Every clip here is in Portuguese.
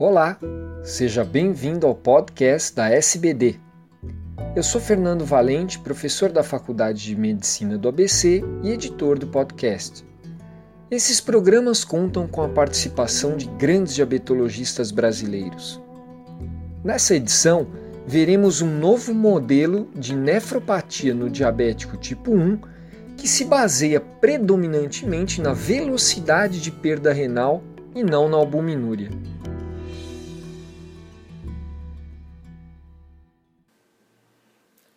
Olá, seja bem-vindo ao podcast da SBD. Eu sou Fernando Valente, professor da Faculdade de Medicina do ABC e editor do podcast. Esses programas contam com a participação de grandes diabetologistas brasileiros. Nessa edição, veremos um novo modelo de nefropatia no diabético tipo 1 que se baseia predominantemente na velocidade de perda renal e não na albuminúria.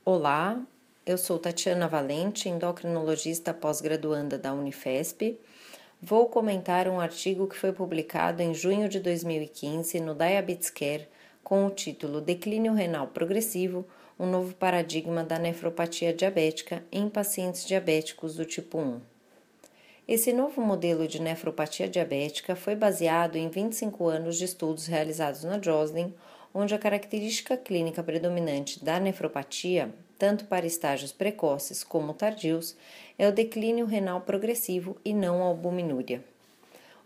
Olá, eu sou Tatiana Valente, endocrinologista pós-graduanda da Unifesp. Vou comentar um artigo que foi publicado em junho de 2015 no Diabetes Care com o título Declínio renal progressivo um novo paradigma da nefropatia diabética em pacientes diabéticos do tipo 1. Esse novo modelo de nefropatia diabética foi baseado em 25 anos de estudos realizados na Joslin, onde a característica clínica predominante da nefropatia, tanto para estágios precoces como tardios, é o declínio renal progressivo e não a albuminúria.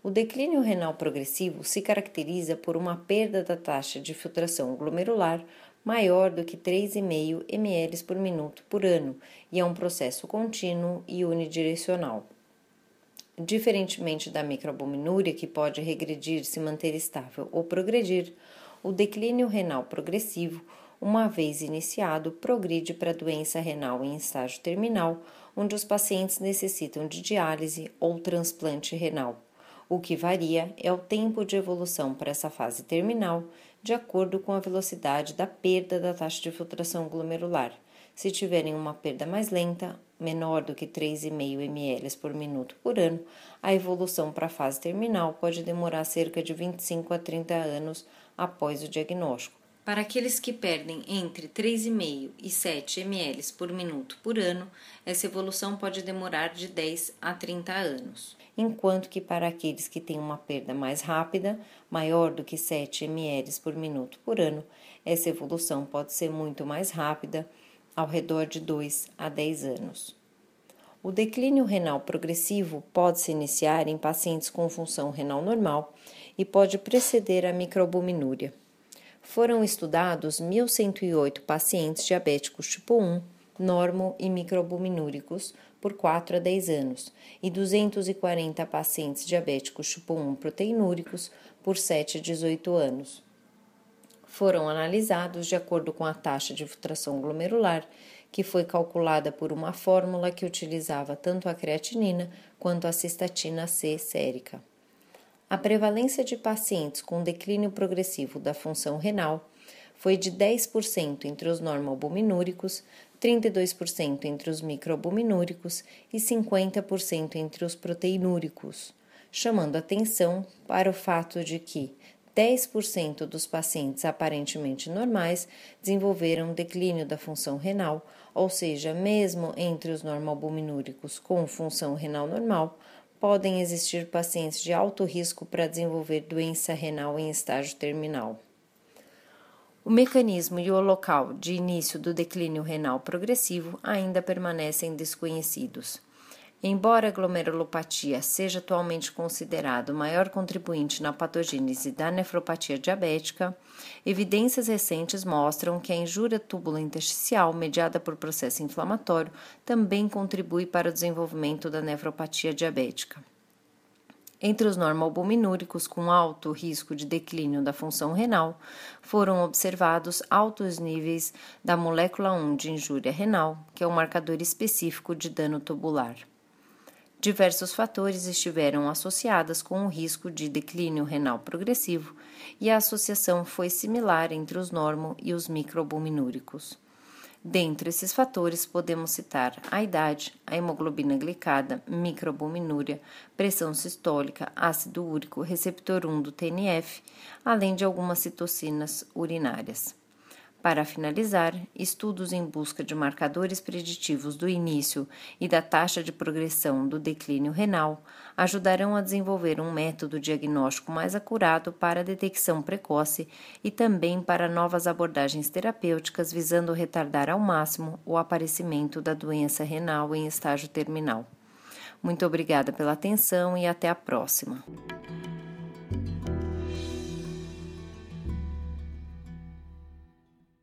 O declínio renal progressivo se caracteriza por uma perda da taxa de filtração glomerular maior do que 3,5 ml por minuto por ano e é um processo contínuo e unidirecional. Diferentemente da microalbuminúria, que pode regredir, se manter estável ou progredir, o declínio renal progressivo, uma vez iniciado, progride para doença renal em estágio terminal, onde os pacientes necessitam de diálise ou transplante renal. O que varia é o tempo de evolução para essa fase terminal, de acordo com a velocidade da perda da taxa de filtração glomerular. Se tiverem uma perda mais lenta, menor do que 3,5 ml por minuto por ano, a evolução para a fase terminal pode demorar cerca de 25 a 30 anos após o diagnóstico. Para aqueles que perdem entre 3,5 e 7 ml por minuto por ano, essa evolução pode demorar de 10 a 30 anos enquanto que para aqueles que têm uma perda mais rápida, maior do que 7 ml por minuto por ano, essa evolução pode ser muito mais rápida, ao redor de 2 a 10 anos. O declínio renal progressivo pode se iniciar em pacientes com função renal normal e pode preceder a microalbuminúria. Foram estudados 1.108 pacientes diabéticos tipo 1, normo e microalbuminúricos por 4 a 10 anos e 240 pacientes diabéticos tipo 1 proteinúricos por 7 a 18 anos. Foram analisados de acordo com a taxa de filtração glomerular, que foi calculada por uma fórmula que utilizava tanto a creatinina quanto a cistatina C sérica. A prevalência de pacientes com declínio progressivo da função renal foi de 10% entre os normalbuminúricos, 32% entre os microalbuminúricos e 50% entre os proteinúricos, chamando atenção para o fato de que 10% dos pacientes aparentemente normais desenvolveram declínio da função renal, ou seja, mesmo entre os normalbuminúricos com função renal normal, podem existir pacientes de alto risco para desenvolver doença renal em estágio terminal. O mecanismo e o local de início do declínio renal progressivo ainda permanecem desconhecidos. Embora a glomerulopatia seja atualmente considerado o maior contribuinte na patogênese da nefropatia diabética, evidências recentes mostram que a injúria tubulo-intersticial mediada por processo inflamatório também contribui para o desenvolvimento da nefropatia diabética. Entre os normalbuminúricos com alto risco de declínio da função renal, foram observados altos níveis da molécula 1 de injúria renal, que é um marcador específico de dano tubular. Diversos fatores estiveram associados com o risco de declínio renal progressivo, e a associação foi similar entre os normo e os microalbuminúricos. Dentre esses fatores, podemos citar a idade, a hemoglobina glicada, microalbuminúria, pressão sistólica, ácido úrico, receptor 1 do TNF, além de algumas citocinas urinárias. Para finalizar, estudos em busca de marcadores preditivos do início e da taxa de progressão do declínio renal ajudarão a desenvolver um método diagnóstico mais acurado para a detecção precoce e também para novas abordagens terapêuticas visando retardar ao máximo o aparecimento da doença renal em estágio terminal. Muito obrigada pela atenção e até a próxima.